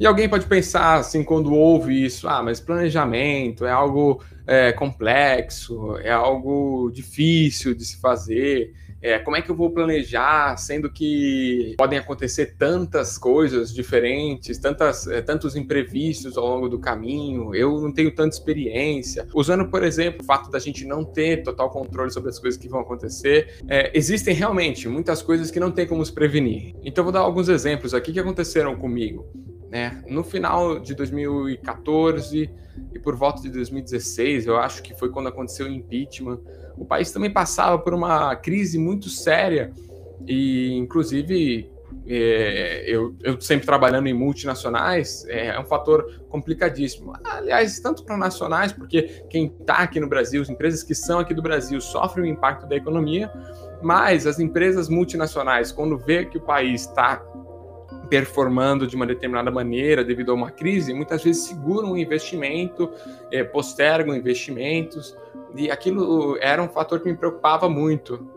E alguém pode pensar assim, quando ouve isso, ah, mas planejamento é algo é, complexo, é algo difícil de se fazer. É, como é que eu vou planejar, sendo que podem acontecer tantas coisas diferentes, tantas, é, tantos imprevistos ao longo do caminho, eu não tenho tanta experiência. Usando, por exemplo, o fato da gente não ter total controle sobre as coisas que vão acontecer, é, existem realmente muitas coisas que não tem como se prevenir. Então, vou dar alguns exemplos aqui que aconteceram comigo. Né? No final de 2014 e por volta de 2016, eu acho que foi quando aconteceu o impeachment, o país também passava por uma crise muito séria e, inclusive, é, eu, eu, sempre trabalhando em multinacionais, é, é um fator complicadíssimo. Aliás, tanto para nacionais, porque quem está aqui no Brasil, as empresas que são aqui do Brasil sofrem o impacto da economia, mas as empresas multinacionais, quando vê que o país está performando de uma determinada maneira devido a uma crise, muitas vezes seguram o investimento, é, postergam investimentos, e aquilo era um fator que me preocupava muito.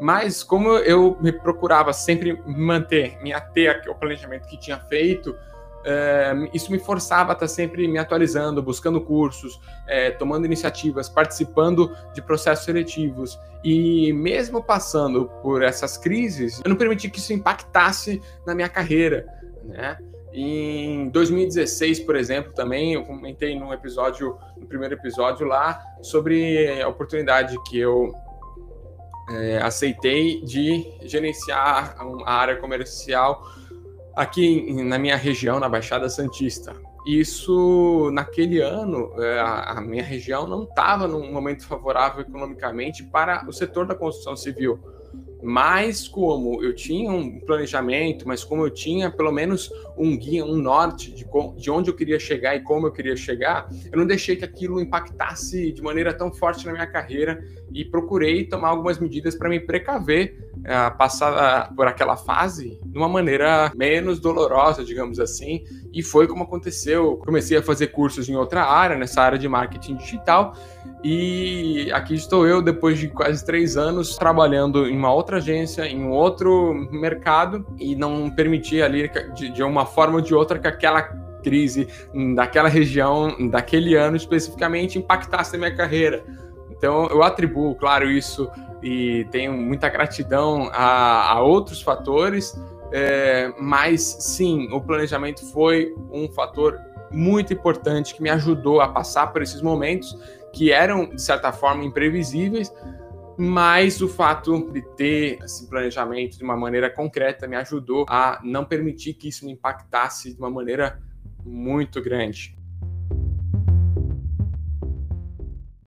Mas como eu me procurava sempre manter, me ater ao planejamento que tinha feito, é, isso me forçava a estar sempre me atualizando, buscando cursos, é, tomando iniciativas, participando de processos seletivos. E mesmo passando por essas crises, eu não permiti que isso impactasse na minha carreira. Né? Em 2016, por exemplo, também eu comentei no episódio, no primeiro episódio lá, sobre a oportunidade que eu é, aceitei de gerenciar a área comercial aqui na minha região, na Baixada Santista. Isso, naquele ano, é, a minha região não estava num momento favorável economicamente para o setor da construção civil mas como eu tinha um planejamento, mas como eu tinha pelo menos um guia, um norte de, de onde eu queria chegar e como eu queria chegar, eu não deixei que aquilo impactasse de maneira tão forte na minha carreira e procurei tomar algumas medidas para me precaver uh, passar uh, por aquela fase de uma maneira menos dolorosa, digamos assim, e foi como aconteceu. Comecei a fazer cursos em outra área, nessa área de marketing digital, e aqui estou eu, depois de quase três anos, trabalhando em uma outra agência, em um outro mercado, e não permitia ali, de, de uma forma ou de outra, que aquela crise daquela região, daquele ano especificamente, impactasse a minha carreira. Então, eu atribuo, claro, isso e tenho muita gratidão a, a outros fatores, é, mas sim, o planejamento foi um fator muito importante que me ajudou a passar por esses momentos que eram, de certa forma, imprevisíveis, mas o fato de ter esse planejamento de uma maneira concreta me ajudou a não permitir que isso me impactasse de uma maneira muito grande.